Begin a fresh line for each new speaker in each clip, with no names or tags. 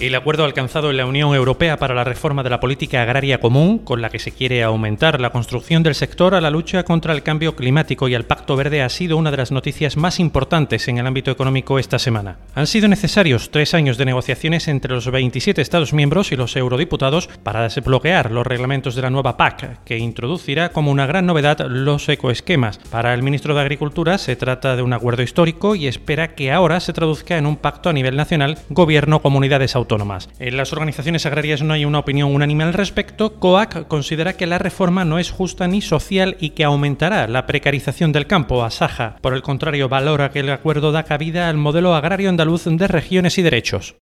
El acuerdo alcanzado en la Unión Europea para la reforma de la política agraria común, con la que se quiere aumentar la construcción del sector a la lucha contra el cambio climático y al Pacto Verde, ha sido una de las noticias más importantes en el ámbito económico esta semana. Han sido necesarios tres años de negociaciones entre los 27 Estados miembros y los eurodiputados para desbloquear los reglamentos de la nueva PAC, que introducirá como una gran novedad los ecoesquemas. Para el ministro de Agricultura se trata de un acuerdo histórico y espera que ahora se traduzca en un pacto a nivel nacional, gobierno, comunidades autónomas en las organizaciones agrarias no hay una opinión unánime al respecto. COAC considera que la reforma no es justa ni social y que aumentará la precarización del campo. Asaja, por el contrario, valora que el acuerdo da cabida al modelo agrario andaluz de regiones y derechos.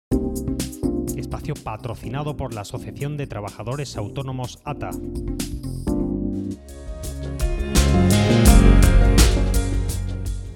Espacio patrocinado por la Asociación de Trabajadores Autónomos ATA.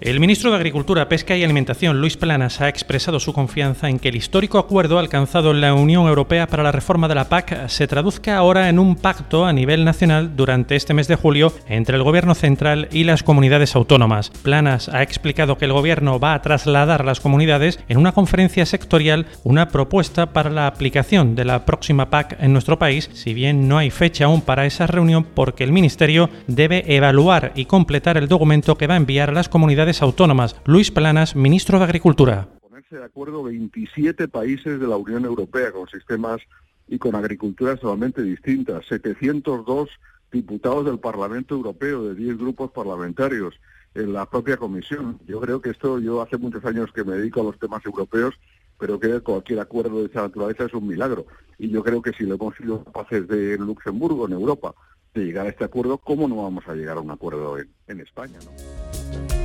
El ministro de Agricultura, Pesca y Alimentación, Luis Planas, ha expresado su confianza en que el histórico acuerdo alcanzado en la Unión Europea para la reforma de la PAC se traduzca ahora en un pacto a nivel nacional durante este mes de julio entre el Gobierno central y las comunidades autónomas. Planas ha explicado que el Gobierno va a trasladar a las comunidades en una conferencia sectorial una propuesta para la aplicación de la próxima PAC en nuestro país, si bien no hay fecha aún para esa reunión porque el Ministerio debe evaluar y completar el documento que va a enviar a las comunidades autónomas. Luis Planas, ministro de Agricultura.
Ponerse de acuerdo 27 países de la Unión Europea con sistemas y con agriculturas totalmente distintas, 702 diputados del Parlamento Europeo de 10 grupos parlamentarios en la propia comisión. Yo creo que esto, yo hace muchos años que me dedico a los temas europeos, pero que cualquier acuerdo de esa naturaleza es un milagro. Y yo creo que si lo hemos sido capaces de Luxemburgo, en Europa, de llegar a este acuerdo, ¿cómo no vamos a llegar a un acuerdo en, en España? ¿no?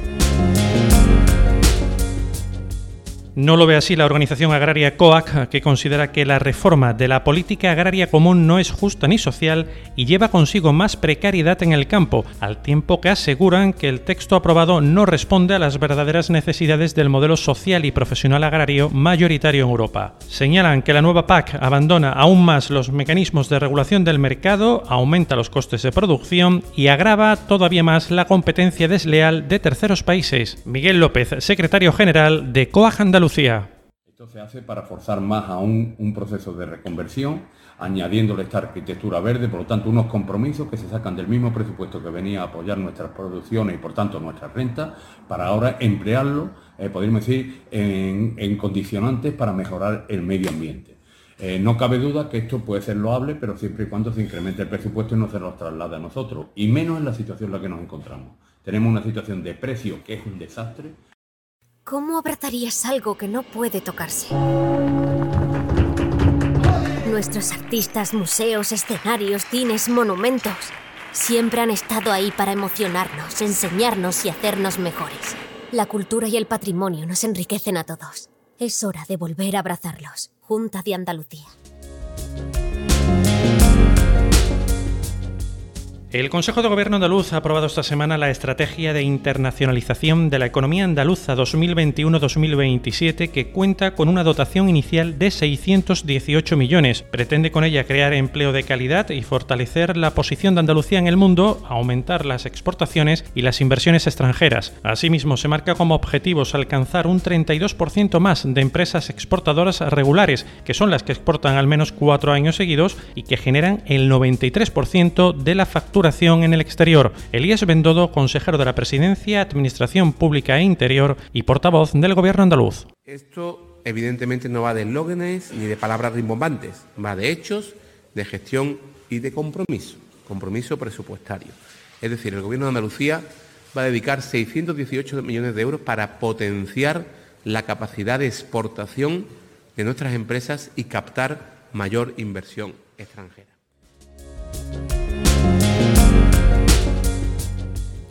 No lo ve así la organización agraria COAC, que considera que la reforma de la política agraria común no es justa ni social y lleva consigo más precariedad en el campo, al tiempo que aseguran que el texto aprobado no responde a las verdaderas necesidades del modelo social y profesional agrario mayoritario en Europa. Señalan que la nueva PAC abandona aún más los mecanismos de regulación del mercado, aumenta los costes de producción y agrava todavía más la competencia desleal de terceros países. Miguel López, secretario general de COAC Andalucía.
Esto se hace para forzar más aún un proceso de reconversión, añadiéndole esta arquitectura verde, por lo tanto, unos compromisos que se sacan del mismo presupuesto que venía a apoyar nuestras producciones y, por tanto, nuestras rentas, para ahora emplearlo, eh, podríamos decir, en, condicionantes para mejorar el medio ambiente. Eh, no cabe duda que esto puede ser loable, pero siempre y cuando se incremente el presupuesto y no se nos traslade a nosotros, y menos en la situación en la que nos encontramos. Tenemos una situación de precio que es un desastre,
¿Cómo abrazarías algo que no puede tocarse? Nuestros artistas, museos, escenarios, cines, monumentos, siempre han estado ahí para emocionarnos, enseñarnos y hacernos mejores. La cultura y el patrimonio nos enriquecen a todos. Es hora de volver a abrazarlos. Junta de Andalucía.
El Consejo de Gobierno andaluz ha aprobado esta semana la Estrategia de Internacionalización de la Economía Andaluza 2021-2027 que cuenta con una dotación inicial de 618 millones. Pretende con ella crear empleo de calidad y fortalecer la posición de Andalucía en el mundo, aumentar las exportaciones y las inversiones extranjeras. Asimismo, se marca como objetivos alcanzar un 32% más de empresas exportadoras regulares, que son las que exportan al menos cuatro años seguidos y que generan el 93% de la factura en el exterior. Elías Bendodo, consejero de la Presidencia, Administración Pública e Interior y portavoz del Gobierno andaluz.
Esto evidentemente no va de eslóganes ni de palabras rimbombantes, va de hechos, de gestión y de compromiso, compromiso presupuestario. Es decir, el Gobierno de Andalucía va a dedicar 618 millones de euros para potenciar la capacidad de exportación de nuestras empresas y captar mayor inversión extranjera.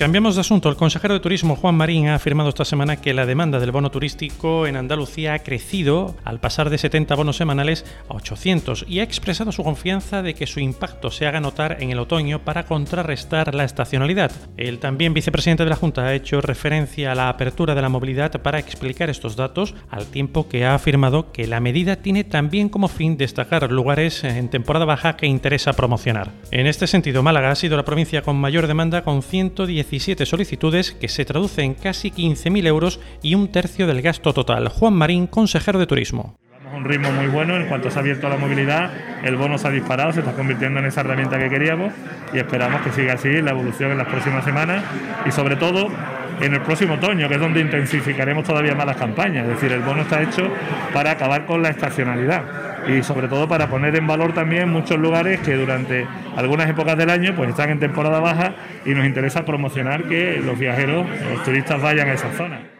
Cambiamos de asunto. El consejero de Turismo Juan Marín ha afirmado esta semana que la demanda del bono turístico en Andalucía ha crecido al pasar de 70 bonos semanales a 800 y ha expresado su confianza de que su impacto se haga notar en el otoño para contrarrestar la estacionalidad. El también vicepresidente de la Junta ha hecho referencia a la apertura de la movilidad para explicar estos datos, al tiempo que ha afirmado que la medida tiene también como fin destacar lugares en temporada baja que interesa promocionar. En este sentido, Málaga ha sido la provincia con mayor demanda con 110 17 solicitudes que se traduce en casi 15.000 euros y un tercio del gasto total. Juan Marín, consejero de Turismo
un ritmo muy bueno, en cuanto se ha abierto la movilidad, el bono se ha disparado, se está convirtiendo en esa herramienta que queríamos y esperamos que siga así la evolución en las próximas semanas y sobre todo en el próximo otoño, que es donde intensificaremos todavía más las campañas. Es decir, el bono está hecho para acabar con la estacionalidad y sobre todo para poner en valor también muchos lugares que durante algunas épocas del año pues están en temporada baja y nos interesa promocionar que los viajeros, los turistas vayan a esa zona.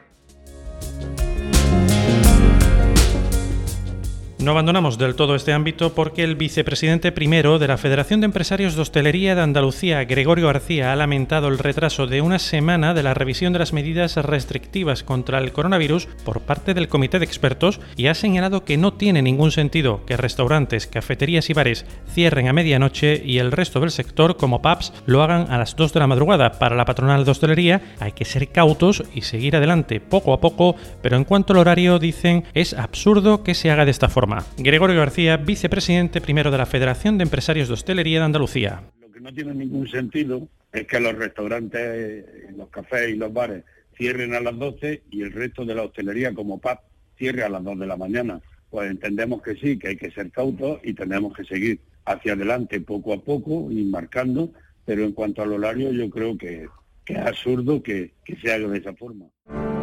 No abandonamos del todo este ámbito porque el vicepresidente primero de la Federación de Empresarios de Hostelería de Andalucía, Gregorio García, ha lamentado el retraso de una semana de la revisión de las medidas restrictivas contra el coronavirus por parte del comité de expertos y ha señalado que no tiene ningún sentido que restaurantes, cafeterías y bares cierren a medianoche y el resto del sector, como pubs, lo hagan a las 2 de la madrugada. Para la patronal de hostelería hay que ser cautos y seguir adelante poco a poco, pero en cuanto al horario dicen es absurdo que se haga de esta forma. Gregorio García, vicepresidente primero de la Federación de Empresarios de Hostelería de Andalucía.
Lo que no tiene ningún sentido es que los restaurantes, los cafés y los bares cierren a las 12 y el resto de la hostelería como PAP cierre a las 2 de la mañana. Pues entendemos que sí, que hay que ser cautos y tenemos que seguir hacia adelante poco a poco y marcando, pero en cuanto al horario yo creo que, es absurdo que se haga de esa forma.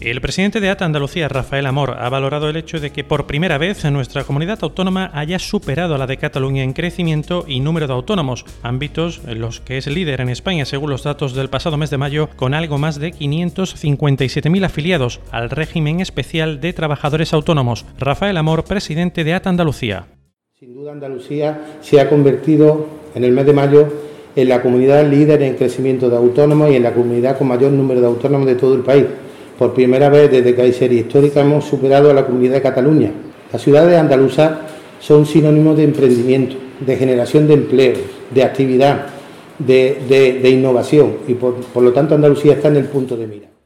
El presidente de ATA Andalucía, Rafael Amor, ha valorado el hecho de que por primera vez nuestra comunidad autónoma haya superado a la de Cataluña en crecimiento y número de autónomos, ámbitos en los que es líder en España según los datos del pasado mes de mayo, con algo más de 557.000 afiliados al régimen especial de trabajadores autónomos. Rafael Amor, presidente de ATA Andalucía.
Sin duda Andalucía se ha convertido en el mes de mayo en la comunidad líder en crecimiento de autónomos y en la comunidad con mayor número de autónomos de todo el país por primera vez desde que histórica hemos superado a la comunidad de Cataluña. Las ciudades andaluzas son sinónimos de emprendimiento, de generación de empleos, de actividad, de, innovación y por lo tanto Andalucía está en el punto de mira.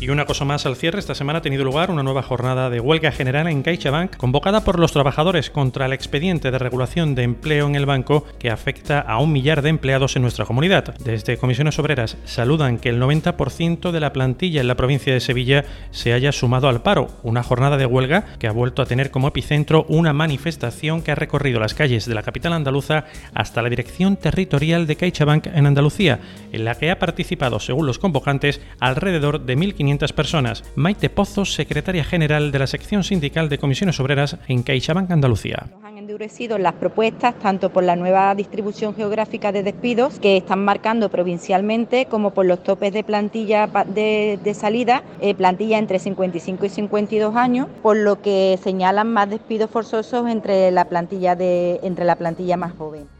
Y una cosa más al cierre, esta semana ha tenido lugar una nueva jornada de huelga general en CaixaBank convocada por los trabajadores contra el expediente de regulación de empleo en el banco que afecta a un millar de empleados en nuestra comunidad. Desde Comisiones Obreras saludan que el 90% de la plantilla en la provincia de Sevilla se haya sumado al paro, una jornada de huelga que ha vuelto a tener como epicentro una manifestación que ha recorrido las calles de la capital andaluza hasta la dirección territorial de CaixaBank en Andalucía, en la que ha participado, según los convocantes, alrededor de 1.500 personas. Maite Pozos, secretaria general de la sección sindical de comisiones obreras en CaixaBank Andalucía
Nos han endurecido las propuestas tanto por la nueva distribución geográfica de despidos que están marcando provincialmente como por los topes de plantilla de, salida, eh, plantilla entre 55 y 52 años, por lo que señalan más despidos forzosos entre la plantilla de entre la plantilla más joven.